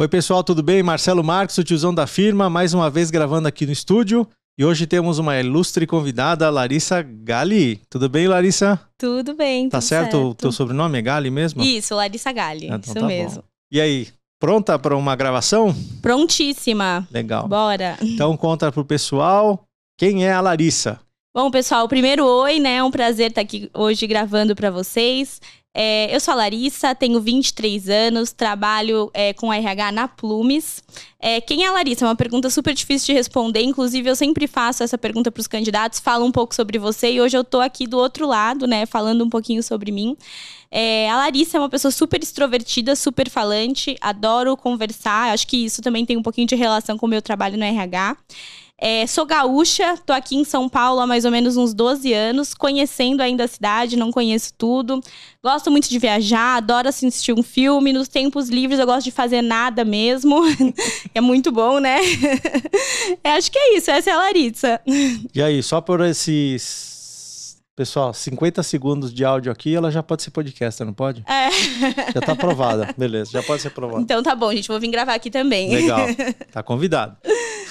Oi, pessoal, tudo bem? Marcelo Marques, o tiozão da firma, mais uma vez gravando aqui no estúdio. E hoje temos uma ilustre convidada, Larissa Gali. Tudo bem, Larissa? Tudo bem, Tá tudo certo? certo. O teu sobrenome é Gali mesmo? Isso, Larissa Galli, Ah, então isso tá bom. mesmo. E aí, pronta para uma gravação? Prontíssima, Legal. bora. Então conta pro pessoal quem é a Larissa. Bom, pessoal, primeiro oi, né? É um prazer estar aqui hoje gravando para vocês. É, eu sou a Larissa, tenho 23 anos, trabalho é, com RH na Plumes. É, quem é a Larissa? É uma pergunta super difícil de responder. Inclusive, eu sempre faço essa pergunta para os candidatos, falo um pouco sobre você e hoje eu tô aqui do outro lado, né? Falando um pouquinho sobre mim. É, a Larissa é uma pessoa super extrovertida, super falante, adoro conversar. Acho que isso também tem um pouquinho de relação com o meu trabalho no RH. É, sou gaúcha, tô aqui em São Paulo há mais ou menos uns 12 anos, conhecendo ainda a cidade, não conheço tudo. Gosto muito de viajar, adoro assistir um filme. Nos tempos livres eu gosto de fazer nada mesmo. é muito bom, né? É, acho que é isso, essa é a Larissa. E aí, só por esses. Pessoal, 50 segundos de áudio aqui, ela já pode ser podcast, não pode? É. Já tá aprovada. Beleza, já pode ser aprovada. Então tá bom, gente, vou vir gravar aqui também. Legal. Tá convidado.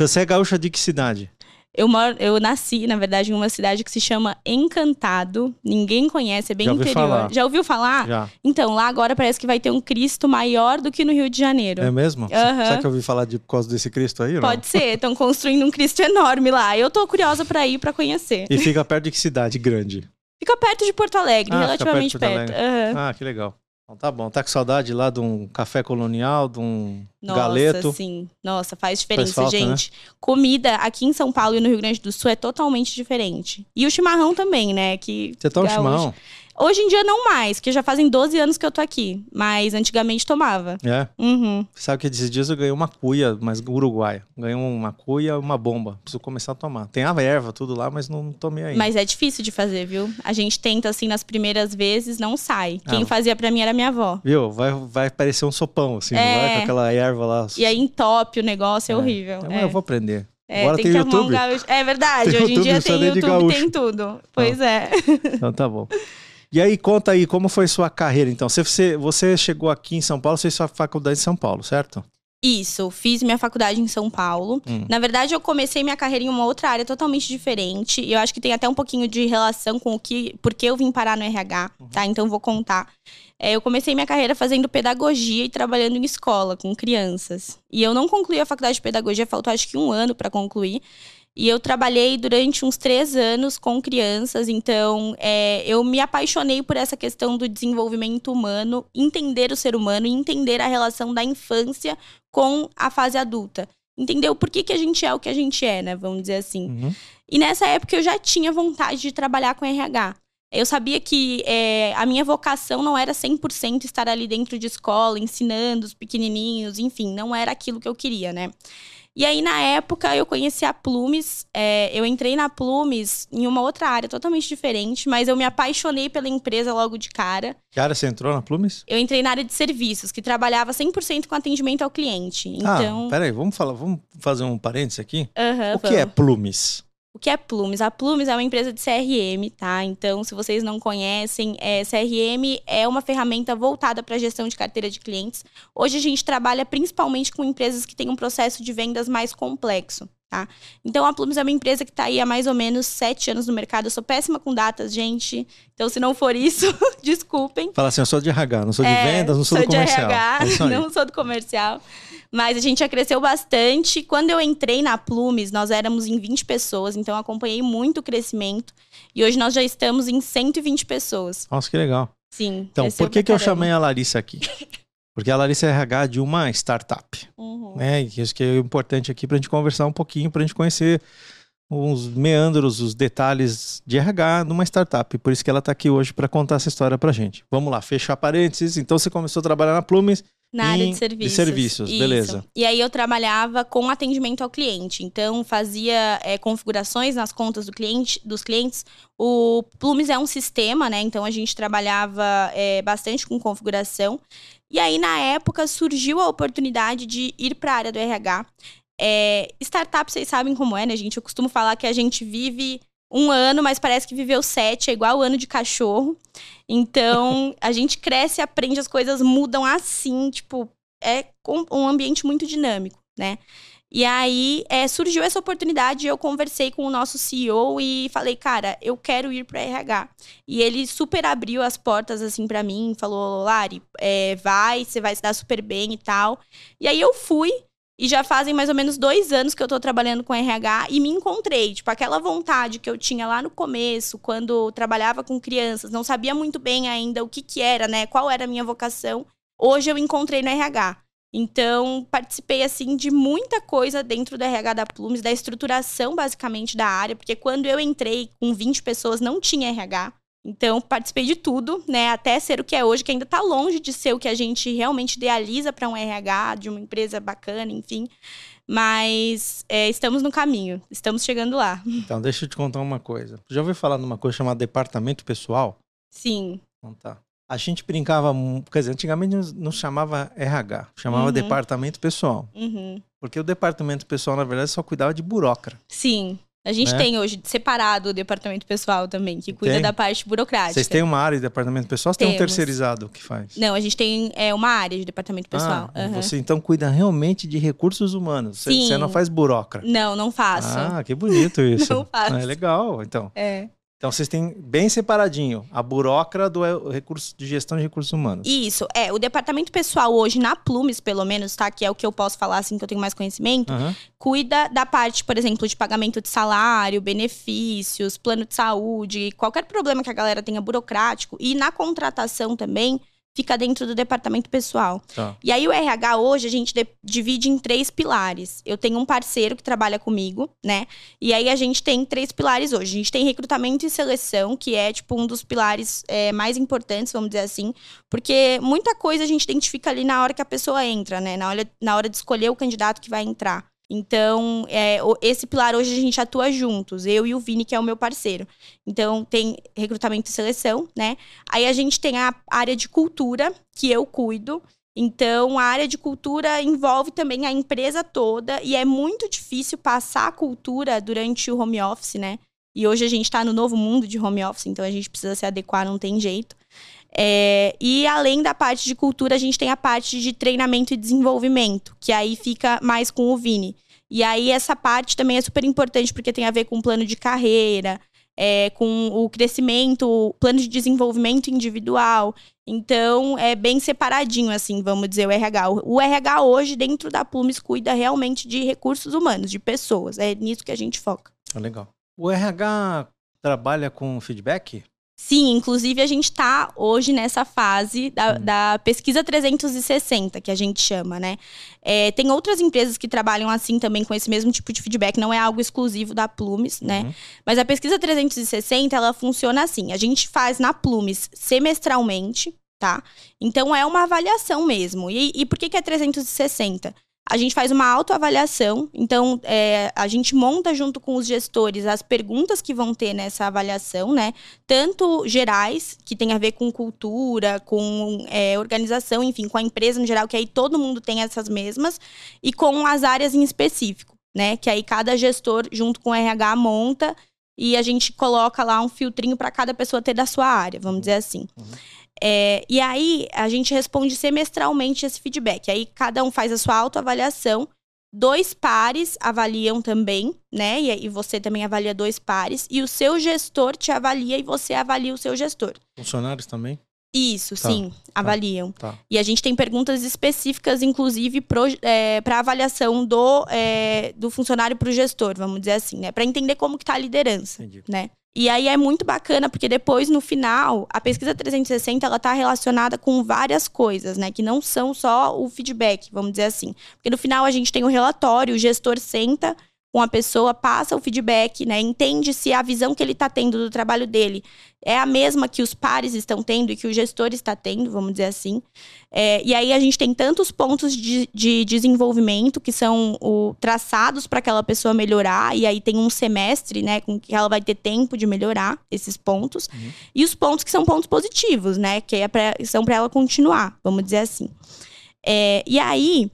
Você é gaúcha de que cidade? Eu, moro, eu nasci, na verdade, em uma cidade que se chama Encantado. Ninguém conhece, é bem Já interior. falar. Já ouviu falar? Já. Então, lá agora parece que vai ter um Cristo maior do que no Rio de Janeiro. É mesmo? Aham. Será que eu ouvi falar de, por causa desse Cristo aí? Pode ser, estão construindo um Cristo enorme lá. Eu tô curiosa pra ir pra conhecer. E fica perto de que cidade grande? Fica perto de Porto Alegre, Ah, relativamente perto perto. Aham. Ah, que legal. Então tá bom. Tá com saudade lá de um café colonial, de um Nossa, galeto? sim. Nossa, faz diferença, falta, né? gente. Comida aqui em São Paulo e no Rio Grande do Sul é totalmente diferente. E o chimarrão também, né? Que Você toma gaúcho- chimarrão? Hoje em dia não mais, porque já fazem 12 anos que eu tô aqui. Mas antigamente tomava. É. Uhum. Sabe que esses dias eu ganhei uma cuia, mas uruguaia. Ganhei uma cuia uma bomba. Preciso começar a tomar. Tem a erva, tudo lá, mas não tomei ainda. Mas é difícil de fazer, viu? A gente tenta assim nas primeiras vezes, não sai. Quem Ah. fazia pra mim era minha avó. Viu? Vai, vai parecer um sopão, assim, não É. vai? Com aquela erva lá. E aí entope o negócio, é, É. horrível. Então, É. Eu vou aprender. É, Agora tem, tem que um YouTube. gaúcho. É verdade, Tem hoje em YouTube, dia não precisa tem YouTube, tem tudo. Pois é. Então tá bom. E aí, conta aí, como foi sua carreira, então? Você, você, você chegou aqui em São Paulo, você fez sua faculdade em São Paulo, certo? Isso, fiz minha faculdade em São Paulo. Hum. Na verdade, eu comecei minha carreira em uma outra área totalmente diferente. E eu acho que tem até um pouquinho de relação com o que. Porque eu vim parar no RH, Uhum. tá? Então vou contar. É, eu comecei minha carreira fazendo pedagogia e trabalhando em escola com crianças. E eu não concluí a faculdade de pedagogia, faltou acho que um ano para concluir. E eu trabalhei durante uns três anos com crianças, então é, eu me apaixonei por essa questão do desenvolvimento humano, entender o ser humano e entender a relação da infância com a fase adulta. Entender o porquê que a gente é o que a gente é, né? Vamos dizer assim. Uhum. E nessa época eu já tinha vontade de trabalhar com RH. Eu sabia que é, a minha vocação não era 100% estar ali dentro de escola, ensinando os pequenininhos, enfim, não era aquilo que eu queria, né? E aí, na época, eu conheci a Plumes. é, eu entrei na Plumes em uma outra área totalmente diferente, mas eu me apaixonei pela empresa logo de cara. Área você entrou na Plumes? Eu entrei na área de serviços, que trabalhava 100% com atendimento ao cliente. Então. Ah, peraí, vamos falar, vamos fazer um parênteses aqui? aham, o que é vamos. Plumes? O que é Plumes? A Plumes é uma empresa de CRM, tá? Então, se vocês não conhecem, é, CRM é uma ferramenta voltada para a gestão de carteira de clientes. Hoje a gente trabalha principalmente com empresas que têm um processo de vendas mais complexo, tá? Então, a Plumes é uma empresa que está aí há mais ou menos sete anos no mercado. Eu sou péssima com datas, gente. Então, se não for isso, desculpem. Fala assim, eu sou de RH, não sou de É, vendas, não sou, do de comercial. RH, É não sou do comercial. Mas a gente já cresceu bastante. Quando eu entrei na Plumes, nós éramos em 20 pessoas, então acompanhei muito o crescimento. E hoje nós já estamos em 120 pessoas. Nossa, que legal. Sim. Então, por que, que eu chamei a Larissa aqui? Porque a Larissa é RH de uma startup. Uhum. né? E isso que é importante aqui para a gente conversar um pouquinho, para a gente conhecer os meandros, os detalhes de RH numa startup. Por isso que ela está aqui hoje para contar essa história para gente. Vamos lá, fechar parênteses. Então você começou a trabalhar na Plumes. Na área de serviços. de serviços, Isso. beleza. E aí eu trabalhava com atendimento ao cliente. Então, fazia é, configurações nas contas do cliente, dos clientes. O Plumes é um sistema, né? Então a gente trabalhava é, bastante com configuração. E aí, na época, surgiu a oportunidade de ir para a área do RH. É, startup, vocês sabem como é, né, gente? Eu costumo falar que a gente vive um ano, mas parece que viveu sete, é igual o ano de cachorro. Então, a gente cresce, aprende, as coisas mudam assim, tipo, é um ambiente muito dinâmico, né? E aí é, surgiu essa oportunidade, eu conversei com o nosso CEO e falei, cara, eu quero ir para RH. E ele super abriu as portas assim para mim, falou, Lari, é, vai, você vai se dar super bem e tal. E aí eu fui. E já fazem mais ou menos dois anos que eu tô trabalhando com RH e me encontrei. Tipo, aquela vontade que eu tinha lá no começo, quando trabalhava com crianças, não sabia muito bem ainda o que que era, né? Qual era a minha vocação. Hoje eu encontrei no RH. Então, participei, assim, de muita coisa dentro do RH da Plumes, da estruturação, basicamente, da área, porque quando eu entrei com 20 pessoas, não tinha RH. Então, participei de tudo, né? Até ser o que é hoje, que ainda está longe de ser o que a gente realmente idealiza para um RH, de uma empresa bacana, enfim. Mas é, estamos no caminho, estamos chegando lá. Então, deixa eu te contar uma coisa. Já ouviu falar numa coisa chamada departamento pessoal? Sim. Então tá. A gente brincava, quer dizer, antigamente não chamava RH, chamava uhum. departamento pessoal. Uhum. Porque o departamento pessoal, na verdade, só cuidava de burocrata. Sim. A gente né? tem hoje separado o departamento pessoal também, que cuida tem? da parte burocrática. Vocês têm uma área de departamento pessoal ou tem um terceirizado que faz? Não, a gente tem é, uma área de departamento pessoal. Ah, uhum. Você então cuida realmente de recursos humanos. Sim. Você não faz burocrata. Não, não faço. Ah, que bonito isso. não faço. É legal, então. É. Então vocês têm bem separadinho a burocrata do é, recurso de gestão de recursos humanos. Isso, é. O departamento pessoal hoje, na Plumes, pelo menos, tá? Que é o que eu posso falar assim que eu tenho mais conhecimento, uhum. cuida da parte, por exemplo, de pagamento de salário, benefícios, plano de saúde, qualquer problema que a galera tenha burocrático. E na contratação também fica dentro do departamento pessoal. Tá. E aí o RH hoje a gente divide em três pilares. Eu tenho um parceiro que trabalha comigo, né? E aí a gente tem três pilares hoje. A gente tem recrutamento e seleção, que é tipo um dos pilares é, mais importantes, vamos dizer assim, porque muita coisa a gente identifica ali na hora que a pessoa entra, né? Na hora, na hora de escolher o candidato que vai entrar. Então, é, esse pilar hoje a gente atua juntos, eu e o Vini, que é o meu parceiro. Então, tem recrutamento e seleção, né? Aí a gente tem a área de cultura, que eu cuido. Então, a área de cultura envolve também a empresa toda e é muito difícil passar a cultura durante o home office, né? E hoje a gente está no novo mundo de home office, então a gente precisa se adequar, não tem jeito. É, e além da parte de cultura, a gente tem a parte de treinamento e desenvolvimento, que aí fica mais com o Vini. E aí essa parte também é super importante porque tem a ver com o plano de carreira, é, com o crescimento, o plano de desenvolvimento individual. Então, é bem separadinho, assim, vamos dizer, o RH. O RH hoje, dentro da Plumes, cuida realmente de recursos humanos, de pessoas. É nisso que a gente foca. Ah, legal. O RH trabalha com feedback? Sim, inclusive a gente está hoje nessa fase da, hum. da, pesquisa 360, que a gente chama, né? É, tem outras empresas que trabalham assim também com esse mesmo tipo de feedback, não é algo exclusivo da Plumes, né? Uhum. Mas a pesquisa 360, ela funciona assim: a gente faz na Plumes semestralmente, tá? Então é uma avaliação mesmo. E, e por que, que é 360? A gente faz uma autoavaliação, então é, a gente monta junto com os gestores as perguntas que vão ter nessa avaliação, né? Tanto gerais, que tem a ver com cultura, com é, organização, enfim, com a empresa no geral, que aí todo mundo tem essas mesmas, e com as áreas em específico, né? Que aí cada gestor, junto com o RH, monta e a gente coloca lá um filtrinho para cada pessoa ter da sua área, vamos dizer assim. Uhum. É, e aí a gente responde semestralmente esse feedback. Aí cada um faz a sua autoavaliação. Dois pares avaliam também, né? E, e você também avalia dois pares. E o seu gestor te avalia e você avalia o seu gestor. Funcionários também? Isso, tá, sim, tá, avaliam. Tá. E a gente tem perguntas específicas, inclusive, para é, avaliação do, é, do funcionário para o gestor, vamos dizer assim, né? Para entender como que está a liderança, Entendi. né? E aí é muito bacana, porque depois, no final, a pesquisa 360 ela está relacionada com várias coisas, né? Que não são só o feedback, vamos dizer assim. Porque no final a gente tem o relatório, o gestor senta com a pessoa, passa o feedback, né? Entende se a visão que ele está tendo do trabalho dele é a mesma que os pares estão tendo e que o gestor está tendo, vamos dizer assim. É, e aí a gente tem tantos pontos de, de desenvolvimento que são o, traçados para aquela pessoa melhorar, e aí tem um semestre, né, com que ela vai ter tempo de melhorar esses pontos. Uhum. E os pontos que são pontos positivos, né? Que é pra, são para ela continuar, vamos dizer assim. É, e aí.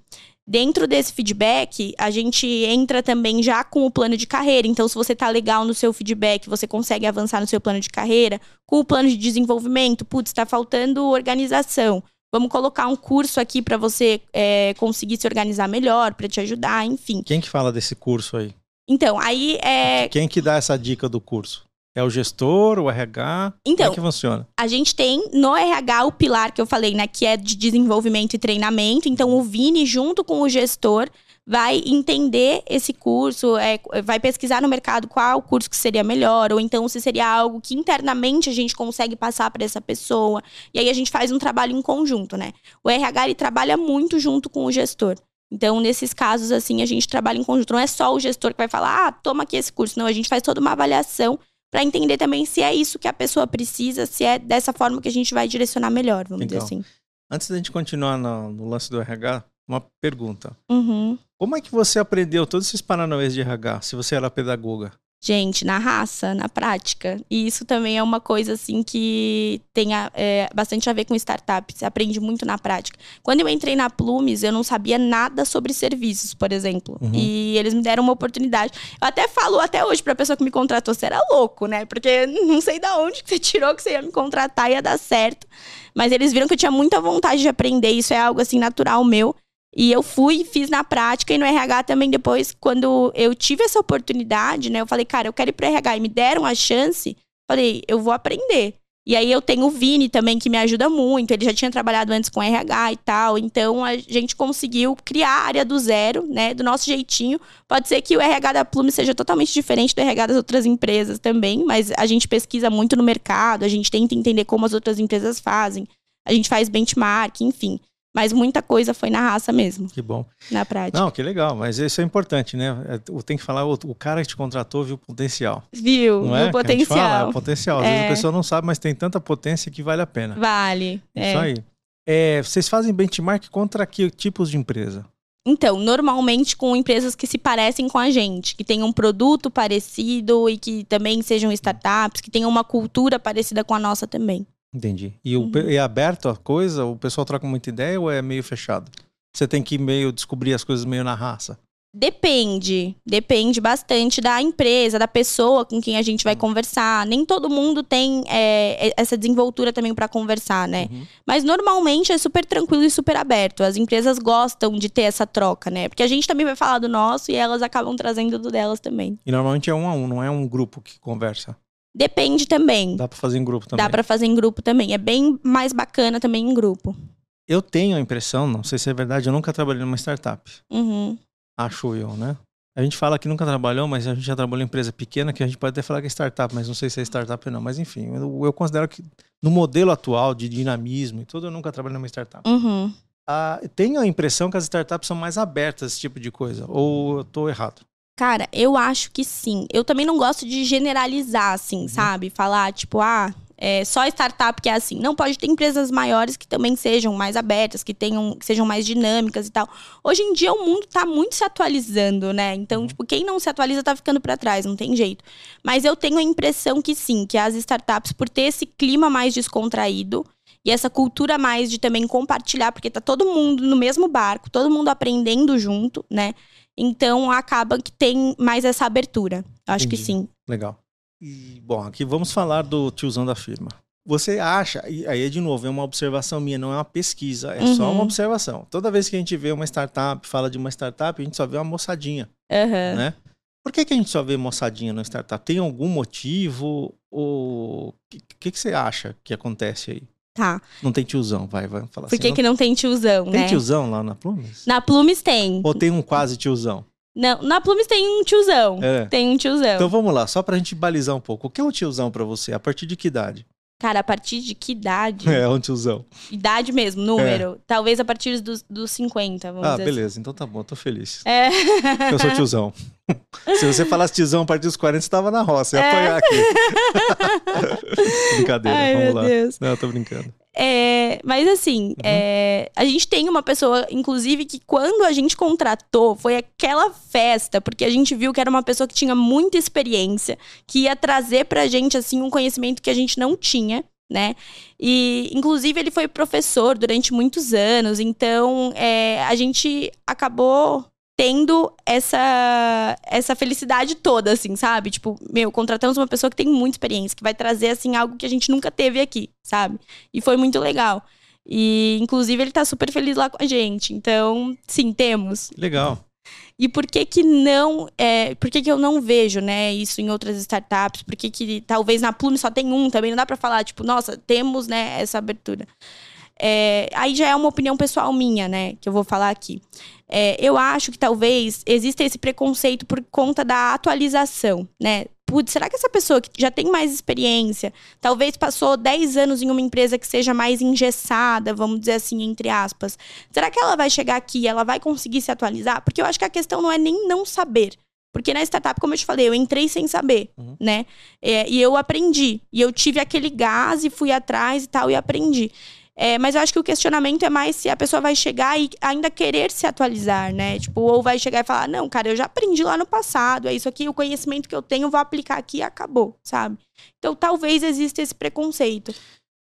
Dentro desse feedback, a gente entra também já com o plano de carreira. Então, se você está legal no seu feedback, você consegue avançar no seu plano de carreira. Com o plano de desenvolvimento, putz, está faltando organização. Vamos colocar um curso aqui para você é, conseguir se organizar melhor, para te ajudar, enfim. Quem que fala desse curso aí? Então, aí é. Quem que dá essa dica do curso? É o gestor, o RH? Então, Como é que funciona? A gente tem no RH o pilar que eu falei, né? Que é de desenvolvimento e treinamento. Então, o Vini, junto com o gestor, vai entender esse curso, é, vai pesquisar no mercado qual curso que seria melhor, ou então se seria algo que internamente a gente consegue passar para essa pessoa. E aí a gente faz um trabalho em conjunto, né? O RH ele trabalha muito junto com o gestor. Então, nesses casos, assim, a gente trabalha em conjunto. Não é só o gestor que vai falar, ah, toma aqui esse curso. Não, a gente faz toda uma avaliação para entender também se é isso que a pessoa precisa, se é dessa forma que a gente vai direcionar melhor, vamos dizer assim. Antes da gente continuar no, no lance do RH, uma pergunta. Uhum. Como é que você aprendeu todos esses paranauês de RH, se você era pedagoga? Gente, na raça, na prática. E isso também é uma coisa, assim, que tem a- é, bastante a ver com startup. Você aprende muito na prática. Quando eu entrei na Plumes, eu não sabia nada sobre serviços, por exemplo. Uhum. E eles me deram uma oportunidade. Eu até falo até hoje pra pessoa que me contratou, você era louco, né? Porque não sei da onde que você tirou que você ia me contratar, ia dar certo. Mas eles viram que eu tinha muita vontade de aprender. Isso é algo, assim, natural meu. E eu fui, fiz na prática e no RH também depois, quando eu tive essa oportunidade, né? Eu falei, cara, eu quero ir pro RH e me deram a chance. Falei, eu vou aprender. E aí eu tenho o Vini também, que me ajuda muito. Ele já tinha trabalhado antes com RH e tal. Então a gente conseguiu criar a área do zero, né? Do nosso jeitinho. Pode ser que o RH da Plume seja totalmente diferente do RH das outras empresas também, mas a gente pesquisa muito no mercado, a gente tenta entender como as outras empresas fazem. A gente faz benchmark, enfim. Mas muita coisa foi na raça mesmo, Que bom. na prática. Não, que legal, mas isso é importante, né? É, Tem que falar, o, o cara que te contratou viu o potencial. Viu? Não Viu é? o gente fala, é potencial. o potencial. Às vezes É. a pessoa não sabe, mas tem tanta potência que vale a pena. Vale. é. Isso aí. É, vocês fazem benchmark contra que tipos de empresa? Então, normalmente com empresas que se parecem com a gente, que tenham um produto parecido e que também sejam startups, que tenham uma cultura parecida com a nossa também. Entendi. E o Uhum. é aberto a coisa? O pessoal troca muita ideia ou é meio fechado? Você tem que meio descobrir as coisas meio na raça. Depende, depende bastante da empresa, da pessoa com quem a gente vai conversar. Nem todo mundo tem é, essa desenvoltura também para conversar, né? Uhum. Mas normalmente é super tranquilo e super aberto. As empresas gostam de ter essa troca, né? Porque a gente também vai falar do nosso e elas acabam trazendo do delas também. E normalmente é um a um, não é um grupo que conversa. Depende também. Dá pra fazer em grupo também. Dá pra fazer em grupo também. É bem mais bacana também em grupo. Eu tenho a impressão, não sei se é verdade, eu nunca trabalhei numa startup. Uhum. Acho eu, né? A gente fala que nunca trabalhou, mas a gente já trabalhou em empresa pequena, que a gente pode até falar que é startup, mas não sei se é startup ou não. Mas enfim, eu, eu considero que no modelo atual de dinamismo e tudo, eu nunca trabalhei numa startup. Uhum. Ah, tenho a impressão que as startups são mais abertas a esse tipo de coisa. Ou eu tô errado? Cara, eu acho que sim. Eu também não gosto de generalizar, assim, Uhum. sabe? Falar, tipo, ah, é só startup que é assim. Não, pode ter empresas maiores que também sejam mais abertas, que tenham, que sejam mais dinâmicas e tal. Hoje em dia o mundo tá muito se atualizando, né? Então, Uhum. tipo, quem não se atualiza tá ficando pra trás, não tem jeito. Mas eu tenho a impressão que sim, que as startups, por ter esse clima mais descontraído, e essa cultura mais de também compartilhar, porque tá todo mundo no mesmo barco, todo mundo aprendendo junto, né? Então acaba que tem mais essa abertura. Acho que Entendi. sim. Legal. E, bom, aqui vamos falar do tiozão da firma. Você acha, e aí de novo, é uma observação minha, não é uma pesquisa, é só Uhum. uma observação. Toda vez que a gente vê uma startup, fala de uma startup, a gente só vê uma moçadinha, Aham. né? Por que, que a gente só vê moçadinha na startup? Tem algum motivo? Ou o que, que, que você acha que acontece aí? Tá. Não tem tiozão, vai, vai falar Por assim. que, que não tem tiozão. Tem né? tiozão lá na Plumes? Na Plumes tem. Ou tem um quase tiozão? Não, na Plumes tem um tiozão. É. Tem um tiozão. Então vamos lá, só pra gente balizar um pouco. O que é um tiozão pra você? A partir de que idade? Cara, a partir de que idade? É, um tiozão. Idade mesmo, número. Talvez a partir dos, dos 50, vamos Ah, dizer beleza, então tá bom, tô feliz. assim. É. Eu sou tiozão. Se você falasse tiozão a partir dos 40, você tava na roça. Ia É. apanhar aqui. Brincadeira, Ai, vamos meu lá. Deus. Não, eu tô brincando. É, mas assim, Uhum. é, a gente tem uma pessoa, inclusive, que quando a gente contratou, foi aquela festa, porque a gente viu que era uma pessoa que tinha muita experiência, que ia trazer pra gente, assim, um conhecimento que a gente não tinha, né? E, inclusive, ele foi professor durante muitos anos, então é, a gente acabou tendo essa essa felicidade toda, assim, sabe? Tipo, meu, contratamos uma pessoa que tem muita experiência, que vai trazer, assim, algo que a gente nunca teve aqui, sabe? E foi muito legal. E, inclusive, ele tá super feliz lá com a gente. Então, sim, temos. Legal. E por que que não, é, por que que eu não vejo, né, isso em outras startups? Por que que talvez na Plume só tem um também? Não dá para falar, tipo, nossa, temos, né, essa abertura. É, aí já é uma opinião pessoal minha, né, que eu vou falar aqui. É, eu acho que talvez exista esse preconceito por conta da atualização, né? Putz, será que essa pessoa que já tem mais experiência, talvez passou 10 anos em uma empresa que seja mais engessada, vamos dizer assim, entre aspas, será que ela vai chegar aqui ela vai conseguir se atualizar? Porque eu acho que a questão não é nem não saber. Porque na startup, como eu te falei, eu entrei sem saber, uhum. né? É, e eu aprendi. E eu tive aquele gás e fui atrás e tal, e aprendi. É, mas eu acho que o questionamento é mais se a pessoa vai chegar e ainda querer se atualizar, né? Tipo, ou vai chegar e falar, não, cara, eu já aprendi lá no passado, é isso aqui, o conhecimento que eu tenho, vou aplicar aqui e acabou, sabe? Então talvez exista esse preconceito.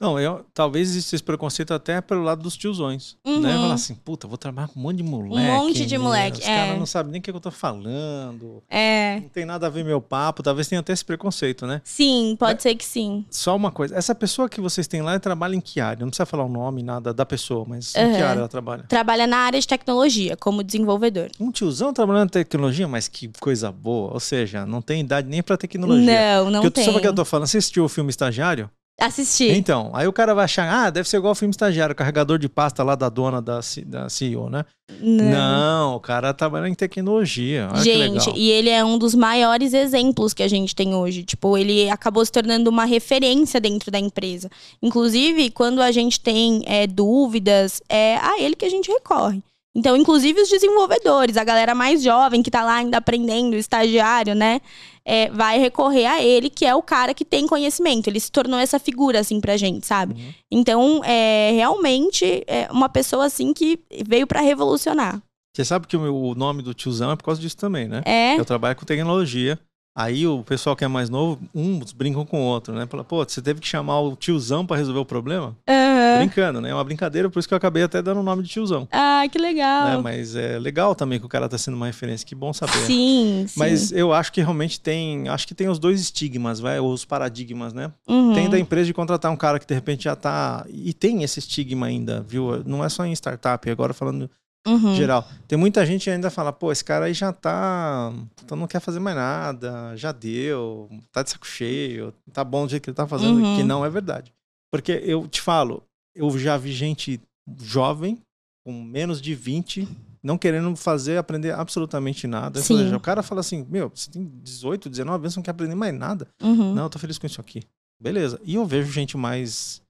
Não, eu, talvez exista esse preconceito até pelo lado dos tiozões. Né? Uhum. Né? Falar assim, puta, vou trabalhar com um monte de moleque. Um monte de moleque. Os é. caras não sabem nem o que eu tô falando. É. Não tem nada a ver meu papo. Talvez tenha até esse preconceito, né? Sim, pode Mas, ser que sim. Só uma coisa. Essa pessoa que vocês têm lá trabalha em que área? Não precisa falar o nome, nada da pessoa, mas uhum. em que área ela trabalha? Trabalha na área de tecnologia, como desenvolvedor. Um tiozão trabalhando em tecnologia, mas que coisa boa. Ou seja, não tem idade nem pra tecnologia. Não, não Porque tem. Sabe o que eu tô falando? Você assistiu o filme Estagiário? Assisti. Então, aí o cara vai achar, ah, deve ser igual o filme estagiário, carregador de pasta lá da dona da, da CEO, né? Não. Não, o cara trabalha em tecnologia. Olha gente, e ele é um dos maiores exemplos que a gente tem hoje. Tipo, ele acabou se tornando uma referência dentro da empresa. Inclusive, quando a gente tem é, dúvidas, é a ele que a gente recorre. Então, inclusive os desenvolvedores, a galera mais jovem que tá lá ainda aprendendo, estagiário, né? É, vai recorrer a ele, que é o cara que tem conhecimento. Ele se tornou essa figura, assim, pra gente, sabe? Uhum. Então, é realmente é uma pessoa, assim, que veio para revolucionar. Você sabe que o, meu, o nome do tiozão é por causa disso também, né? É. Eu trabalho com tecnologia. Aí o pessoal que é mais novo, uns brincam com o outro, né? Fala, pô, você teve que chamar o tiozão para resolver o problema? Uhum. Brincando, né? É uma brincadeira, por isso que eu acabei até dando o nome de tiozão. Ah, que legal. Né? Mas é legal também que o cara tá sendo uma referência, que bom saber. Sim, sim. Mas eu acho que realmente tem, acho que tem os dois estigmas, vai, os paradigmas, né? Uhum. Tem da empresa de contratar um cara que de repente já tá, e tem esse estigma ainda, viu? Não é só em startup, agora falando Uhum. geral. Tem muita gente que ainda fala, pô, esse cara aí já tá. Então não quer fazer mais nada, já deu, tá de saco cheio, tá bom do jeito que ele tá fazendo, Uhum. que não é verdade. Porque eu te falo, eu já vi gente jovem, com menos de 20, não querendo fazer, aprender absolutamente nada. Seja, o cara fala assim, meu, você tem 18, 19 anos, não quer aprender mais nada. Uhum. Não, eu tô feliz com isso aqui. Beleza. E eu vejo gente mais.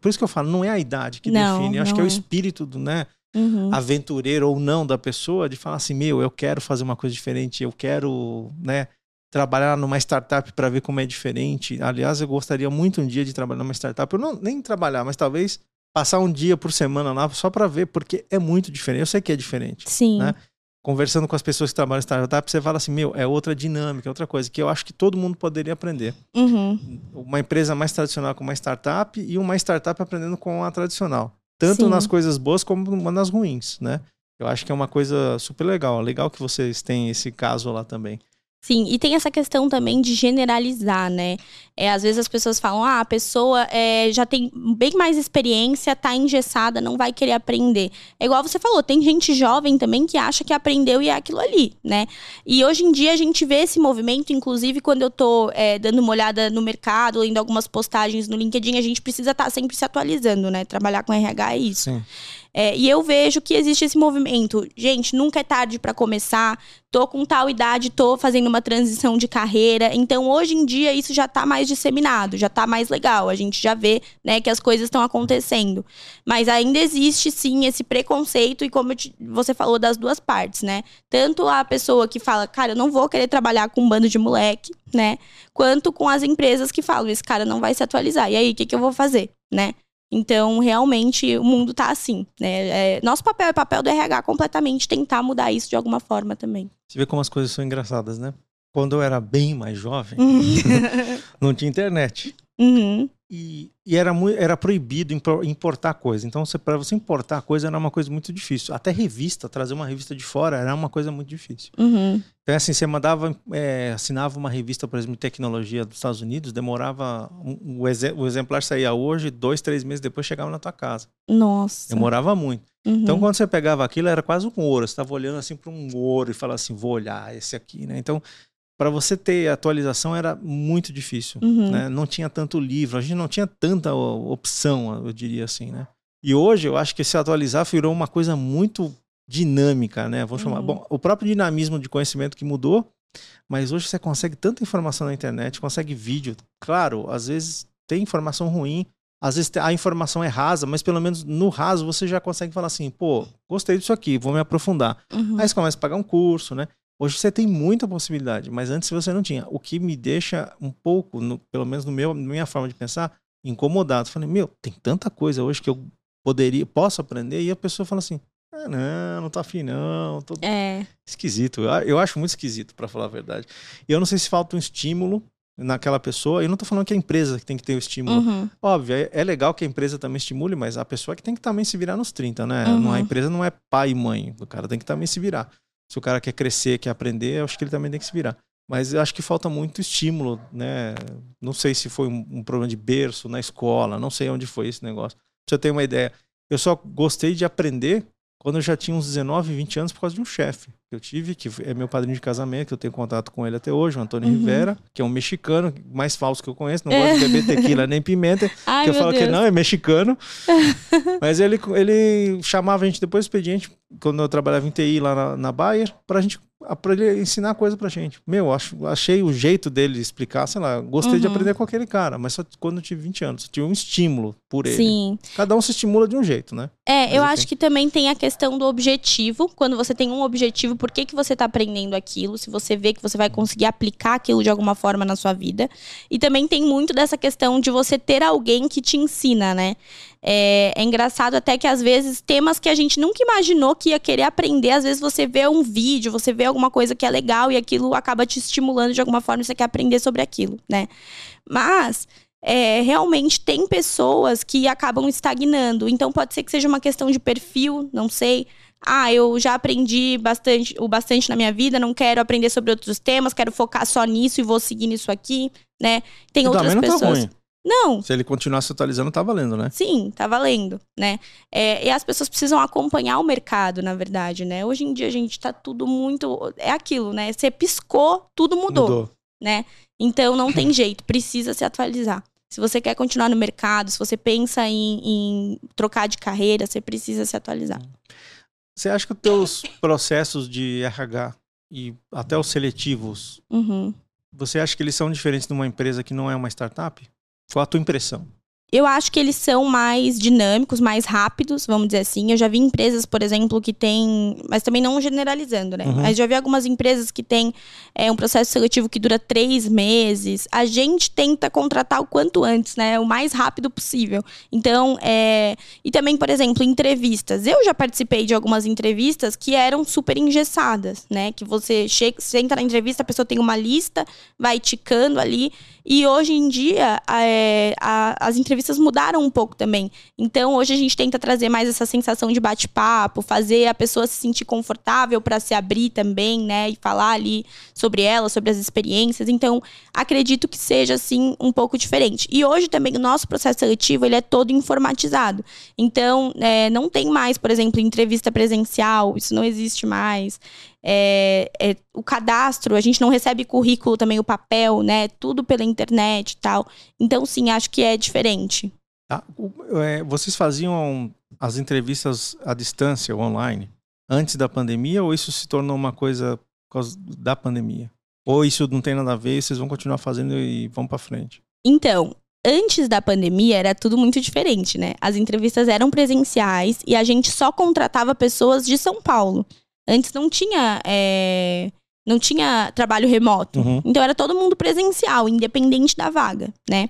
Por isso que eu falo, não é a idade que Não, define, eu acho que é o é. espírito do, né? Uhum. aventureiro ou não da pessoa de falar assim, meu, eu quero fazer uma coisa diferente, eu quero, né, trabalhar numa startup para ver como é diferente. Aliás, eu gostaria muito um dia de trabalhar numa startup, eu não nem trabalhar, mas talvez passar um dia por semana lá só para ver, porque é muito diferente. Eu sei que é diferente, Sim. né? Conversando com as pessoas que trabalham em startup, você fala assim, meu, é outra dinâmica, é outra coisa que eu acho que todo mundo poderia aprender. Uhum. Uma empresa mais tradicional com uma startup e uma startup aprendendo com a tradicional tanto Sim. nas coisas boas como nas ruins, né? Eu acho que é uma coisa super legal. Legal que vocês têm esse caso lá também. Sim, e tem essa questão também de generalizar, né? É, às vezes as pessoas falam, ah, a pessoa é, já tem bem mais experiência, tá engessada, não vai querer aprender. É igual você falou, tem gente jovem também que acha que aprendeu e é aquilo ali, né? E hoje em dia a gente vê esse movimento, inclusive quando eu tô é, dando uma olhada no mercado, lendo algumas postagens no LinkedIn, a gente precisa estar sempre se atualizando, né? Trabalhar com RH é isso. Sim. É, e eu vejo que existe esse movimento. Gente, nunca é tarde para começar. Tô com tal idade, tô fazendo uma transição de carreira. Então, hoje em dia, isso já tá mais disseminado, já tá mais legal. A gente já vê, né, que as coisas estão acontecendo. Mas ainda existe, sim, esse preconceito, e como te- você falou, das duas partes, né? Tanto a pessoa que fala, cara, eu não vou querer trabalhar com um bando de moleque, né? Quanto com as empresas que falam, esse cara não vai se atualizar. E aí, o que, que eu vou fazer, né? Então, realmente, o mundo tá assim, né? É, nosso papel é papel do RH completamente tentar mudar isso de alguma forma também. Você vê como as coisas são engraçadas, né? Quando eu era bem mais jovem, não tinha internet. Uhum. E, e era, era proibido impor- importar coisa. Então, para você importar coisa era uma coisa muito difícil. Até revista, trazer uma revista de fora era uma coisa muito difícil. Uhum. Então, assim, você mandava, é, assinava uma revista, por exemplo, de tecnologia dos Estados Unidos, demorava. um- o, exe- o exemplar saía hoje, dois, três meses depois chegava na tua casa. Nossa. Demorava muito. Uhum. Então, quando você pegava aquilo, era quase um ouro. Você estava olhando assim para um ouro e falava assim: vou olhar esse aqui, né? Então, para você ter atualização era muito difícil. Uhum. Né? Não tinha tanto livro, a gente não tinha tanta opção, eu diria assim, né? E hoje eu acho que se atualizar virou uma coisa muito dinâmica, né? Vamos chamar. Uhum. Bom, o próprio dinamismo de conhecimento que mudou, mas hoje você consegue tanta informação na internet, consegue vídeo. Claro, às vezes tem informação ruim, às vezes a informação é rasa, mas pelo menos no raso você já consegue falar assim, pô, gostei disso aqui, vou me aprofundar. Uhum. Aí você começa a pagar um curso, né? Hoje você tem muita possibilidade, mas antes você não tinha. O que me deixa um pouco, no- pelo menos no meu, na minha forma de pensar, incomodado. Falei, meu, tem tanta coisa hoje que eu poderia, posso aprender, e a pessoa fala assim, ah, não, não tô afim não, tô É. esquisito. Eu, eu acho muito esquisito, para falar a verdade. E eu não sei se falta um estímulo naquela pessoa. Eu não tô falando que é a empresa que tem que ter o estímulo. Uhum. Óbvio, é, é legal que a empresa também estimule, mas a pessoa que tem que também se virar nos 30, né? Uhum. Não, a empresa não é pai e mãe. O cara tem que também se virar. Se o cara quer crescer, quer aprender, eu acho que ele também tem que se virar. Mas eu acho que falta muito estímulo, né? Não sei se foi um, um problema de berço na escola, não sei onde foi esse negócio. Pra você ter uma ideia, eu só gostei de aprender quando eu já tinha uns 19, 20 anos por causa de um chefe que eu tive, que é meu padrinho de casamento, que eu tenho contato com ele até hoje, o Antônio Uhum. Rivera, que é um mexicano, mais falso que eu conheço, não gosta de beber tequila nem pimenta, Ai, que eu falo Deus. que não, é mexicano. Mas ele, ele chamava a gente depois do expediente, quando eu trabalhava em TI lá na, na Bayer, pra gente pra ele ensinar coisa pra gente. Meu, acho, achei o jeito dele explicar, sei lá, gostei de Uhum. aprender com aquele cara, mas só quando eu tive 20 anos. Eu tive um estímulo por ele. Sim. Cada um se estimula de um jeito, né? É, Mas eu enfim. acho que também tem a questão do objetivo. Quando você tem um objetivo, por que, que você está aprendendo aquilo? Se você vê que você vai conseguir aplicar aquilo de alguma forma na sua vida. E também tem muito dessa questão de você ter alguém que te ensina, né? É, é engraçado até que às vezes temas que a gente nunca imaginou que ia querer aprender, às vezes você vê um vídeo, você vê alguma coisa que é legal e aquilo acaba te estimulando de alguma forma você quer aprender sobre aquilo, né? Mas é, realmente tem pessoas que acabam estagnando. Então pode ser que seja uma questão de perfil, não sei. Ah, eu já aprendi bastante, o bastante na minha vida, não quero aprender sobre outros temas, quero focar só nisso e vou seguir nisso aqui, né? Tem outras não pessoas. tá ruim. Não, Se ele continuar se atualizando, tá valendo, né? Sim, tá valendo, né? É, e as pessoas precisam acompanhar o mercado, na verdade, né? Hoje em dia a gente tá tudo muito. É aquilo, né? Você piscou, tudo mudou, né? Então não tem jeito, precisa se atualizar. Se você quer continuar no mercado, se você pensa em, em trocar de carreira, você precisa se atualizar. Você acha que os teus processos de RH e até os seletivos, Uhum. você acha que eles são diferentes de uma empresa que não é uma startup? Qual a tua impressão? Eu acho que eles são mais dinâmicos, mais rápidos, vamos dizer assim. Eu já vi empresas, por exemplo, que têm. Mas também não generalizando, né? Uhum. Mas já vi algumas empresas que têm é, um processo seletivo que dura três meses. A gente tenta contratar o quanto antes, né? O mais rápido possível. Então, é. E também, por exemplo, entrevistas. Eu já participei de algumas entrevistas que eram super engessadas, né? Que você chega, senta na entrevista, a pessoa tem uma lista, vai ticando ali. E hoje em dia, é, a- as entrevistas mudaram um pouco também. Então, hoje a gente tenta trazer mais essa sensação de bate-papo, fazer a pessoa se sentir confortável para se abrir também, né? E falar ali sobre ela, sobre as experiências. Então, acredito que seja, assim, um pouco diferente. E hoje também, o nosso processo seletivo, ele é todo informatizado. Então, é, não tem mais, por exemplo, entrevista presencial, isso não existe mais. É, é, o cadastro, a gente não recebe currículo também, o papel, né? Tudo pela internet e tal. Então, sim, acho que é diferente. É, vocês faziam as entrevistas à distância, online, antes da pandemia ou isso se tornou uma coisa por causa da pandemia? Ou isso não tem nada a ver e vocês vão continuar fazendo e vão pra frente? Então, antes da pandemia era tudo muito diferente, né? As entrevistas eram presenciais e a gente só contratava pessoas de São Paulo. Antes não tinha. é, Não tinha trabalho remoto. Uhum. Então era todo mundo presencial, independente da vaga, né?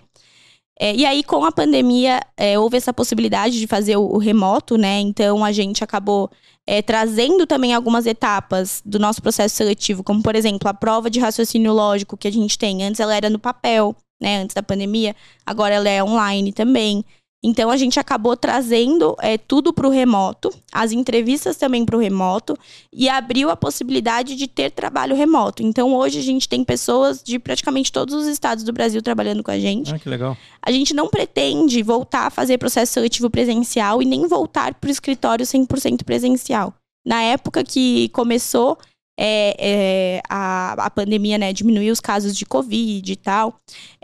É, e aí, com a pandemia, é, houve essa possibilidade de fazer o, o remoto, né? Então, a gente acabou é, trazendo também algumas etapas do nosso processo seletivo, como, por exemplo, a prova de raciocínio lógico que a gente tem. Antes ela era no papel, né? Antes da pandemia, agora ela é online também. Então a gente acabou trazendo é, tudo para o remoto, as entrevistas também para o remoto e abriu a possibilidade de ter trabalho remoto. Então hoje a gente tem pessoas de praticamente todos os estados do Brasil trabalhando com a gente. Ah, que legal. A gente não pretende voltar a fazer processo seletivo presencial e nem voltar para o escritório 100% presencial. Na época que começou é, é, a, a pandemia né, diminuiu os casos de Covid e tal,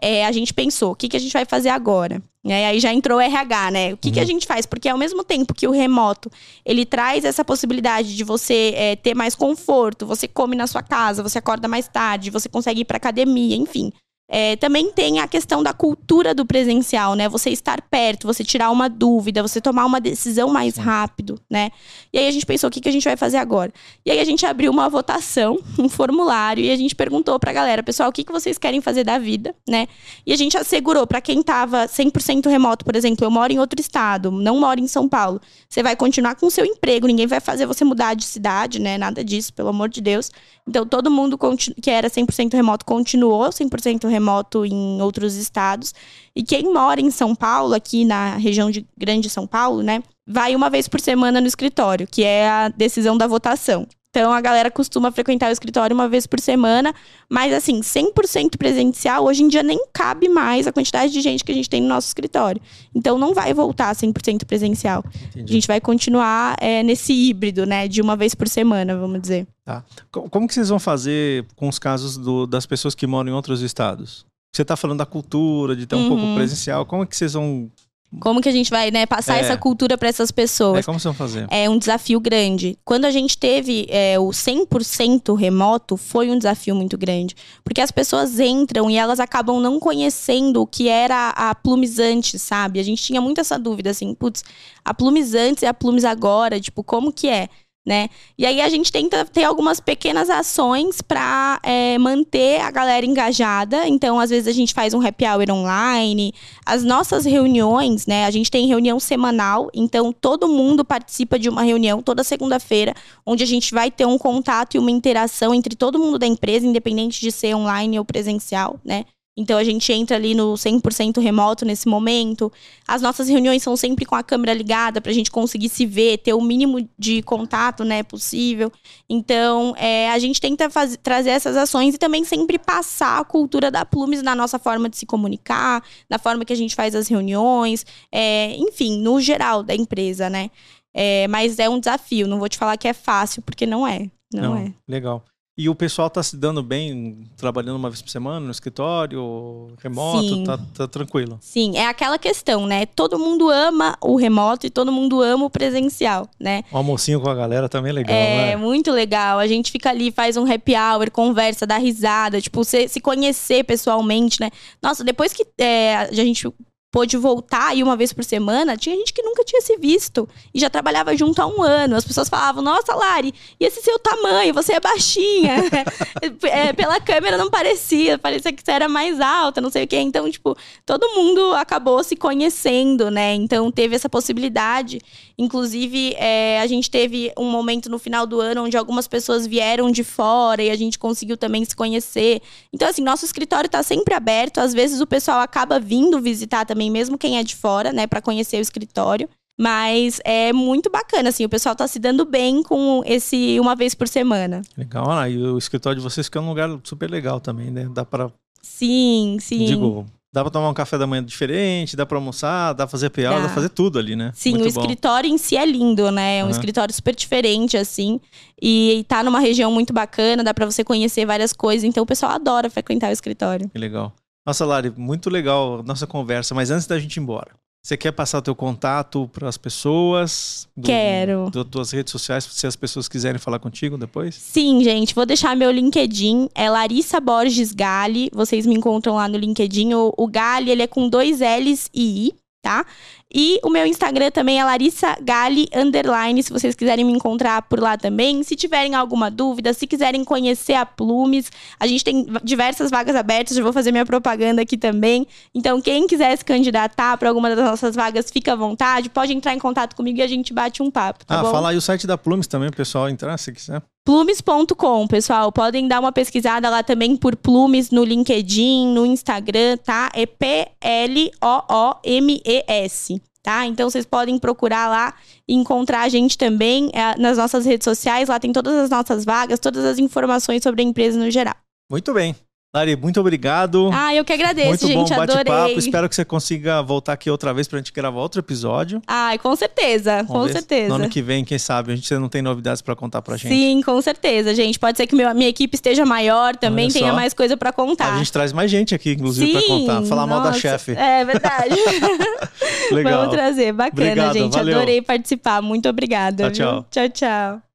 é, a gente pensou, o que, que a gente vai fazer agora? E aí já entrou o RH, né? O que, uhum. que a uhum. gente faz? Porque ao mesmo tempo que o remoto, ele traz essa possibilidade de você é, ter mais conforto, você come na sua casa, você acorda mais tarde, você consegue ir para academia, enfim. É, também tem a questão da cultura do presencial, né? Você estar perto, você tirar uma dúvida, você tomar uma decisão mais rápido, né? E aí a gente pensou, o que, que a gente vai fazer agora? E aí a gente abriu uma votação, um formulário, e a gente perguntou pra galera, pessoal, o que, que vocês querem fazer da vida, né? E a gente assegurou para quem tava 100% remoto, por exemplo, eu moro em outro estado, não moro em São Paulo. Você vai continuar com o seu emprego, ninguém vai fazer você mudar de cidade, né? Nada disso, pelo amor de Deus. Então todo mundo que era 100% remoto continuou 100% remoto em outros estados. E quem mora em São Paulo, aqui na região de Grande São Paulo, né, vai uma vez por semana no escritório, que é a decisão da votação. Então a galera costuma frequentar o escritório uma vez por semana, mas assim, 100% presencial, hoje em dia nem cabe mais a quantidade de gente que a gente tem no nosso escritório. Então não vai voltar 100% presencial. Entendi. A gente vai continuar é, nesse híbrido, né, de uma vez por semana, vamos dizer. Tá. Como que vocês vão fazer com os casos do, das pessoas que moram em outros estados? Você está falando da cultura, de ter um uhum. pouco presencial. Como é que vocês vão como que a gente vai né, passar é. essa cultura para essas pessoas? É, como vocês vão fazer? É um desafio grande. Quando a gente teve é, o 100% remoto, foi um desafio muito grande. Porque as pessoas entram e elas acabam não conhecendo o que era a plumizante, sabe? A gente tinha muito essa dúvida, assim, putz, a plumizante e a plumes agora, tipo, como que é? Né? E aí a gente tenta ter algumas pequenas ações para é, manter a galera engajada. Então, às vezes a gente faz um happy hour online. As nossas reuniões, né? A gente tem reunião semanal, então todo mundo participa de uma reunião toda segunda-feira, onde a gente vai ter um contato e uma interação entre todo mundo da empresa, independente de ser online ou presencial, né? Então a gente entra ali no 100% remoto nesse momento. As nossas reuniões são sempre com a câmera ligada para a gente conseguir se ver, ter o mínimo de contato, né, possível. Então é, a gente tenta fazer, trazer essas ações e também sempre passar a cultura da Plumes na nossa forma de se comunicar, na forma que a gente faz as reuniões, é, enfim, no geral da empresa, né? É, mas é um desafio. Não vou te falar que é fácil porque não é. Não, não é. Legal. E o pessoal tá se dando bem, trabalhando uma vez por semana no escritório, remoto, tá, tá, tranquilo. Sim, é aquela questão, né? Todo mundo ama o remoto e todo mundo ama o presencial, né? O almocinho com a galera também é legal, É, né? muito legal. A gente fica ali, faz um happy hour, conversa, dá risada, tipo, se, se conhecer pessoalmente, né? Nossa, depois que é, a gente pôde voltar aí uma vez por semana, tinha gente que nunca tinha se visto e já trabalhava junto há um ano. As pessoas falavam: Nossa, Lari, e esse seu tamanho? Você é baixinha. é, pela câmera não parecia, parecia que você era mais alta, não sei o quê. Então, tipo, todo mundo acabou se conhecendo, né? Então, teve essa possibilidade. Inclusive, é, a gente teve um momento no final do ano onde algumas pessoas vieram de fora e a gente conseguiu também se conhecer. Então, assim, nosso escritório está sempre aberto. Às vezes o pessoal acaba vindo visitar também mesmo quem é de fora, né, para conhecer o escritório. Mas é muito bacana, assim, o pessoal tá se dando bem com esse uma vez por semana. Legal, ah, e o escritório de vocês fica é um lugar super legal também, né? Dá para Sim, sim. Digo, dá pra tomar um café da manhã diferente, dá pra almoçar, dá pra fazer PA, dá, pra fazer tudo ali, né? Sim, Muito o bom. escritório em si é lindo, né? É um uhum. escritório super diferente, assim. E tá numa região muito bacana, dá pra você conhecer várias coisas. Então o pessoal adora frequentar o escritório. Que legal. Nossa, Lari, muito legal a nossa conversa, mas antes da gente ir embora, você quer passar o teu contato para as pessoas? Do, Quero. Das tuas redes sociais, se as pessoas quiserem falar contigo depois? Sim, gente. Vou deixar meu LinkedIn. É Larissa Borges Gali. Vocês me encontram lá no LinkedIn. O, o Gali, ele é com dois L's e I tá? E o meu Instagram também é Larissa Gali underline, se vocês quiserem me encontrar por lá também. Se tiverem alguma dúvida, se quiserem conhecer a Plumes, a gente tem diversas vagas abertas, já vou fazer minha propaganda aqui também. Então, quem quiser se candidatar para alguma das nossas vagas, fica à vontade, pode entrar em contato comigo e a gente bate um papo, tá ah, bom? fala aí o site da Plumes também, pessoal entrar se quiser. Plumes.com, pessoal. Podem dar uma pesquisada lá também por Plumes no LinkedIn, no Instagram, tá? É P-L-O-O-M-E-S, tá? Então vocês podem procurar lá e encontrar a gente também é, nas nossas redes sociais. Lá tem todas as nossas vagas, todas as informações sobre a empresa no geral. Muito bem. Lari, muito obrigado. Ah, eu que agradeço, muito gente. bom adorei. Espero que você consiga voltar aqui outra vez pra gente gravar outro episódio. Ai, com certeza, Vamos com certeza. No ano que vem, quem sabe, a gente não tem novidades para contar pra gente. Sim, com certeza, gente. Pode ser que meu, minha equipe esteja maior, também tenha mais coisa para contar. A gente traz mais gente aqui, inclusive, para contar. Falar nossa, mal da chefe. É verdade. Legal. Vamos trazer. Bacana, Obrigado, gente. Valeu. Adorei participar. Muito obrigada. Tchau, tchau. Tchau, tchau.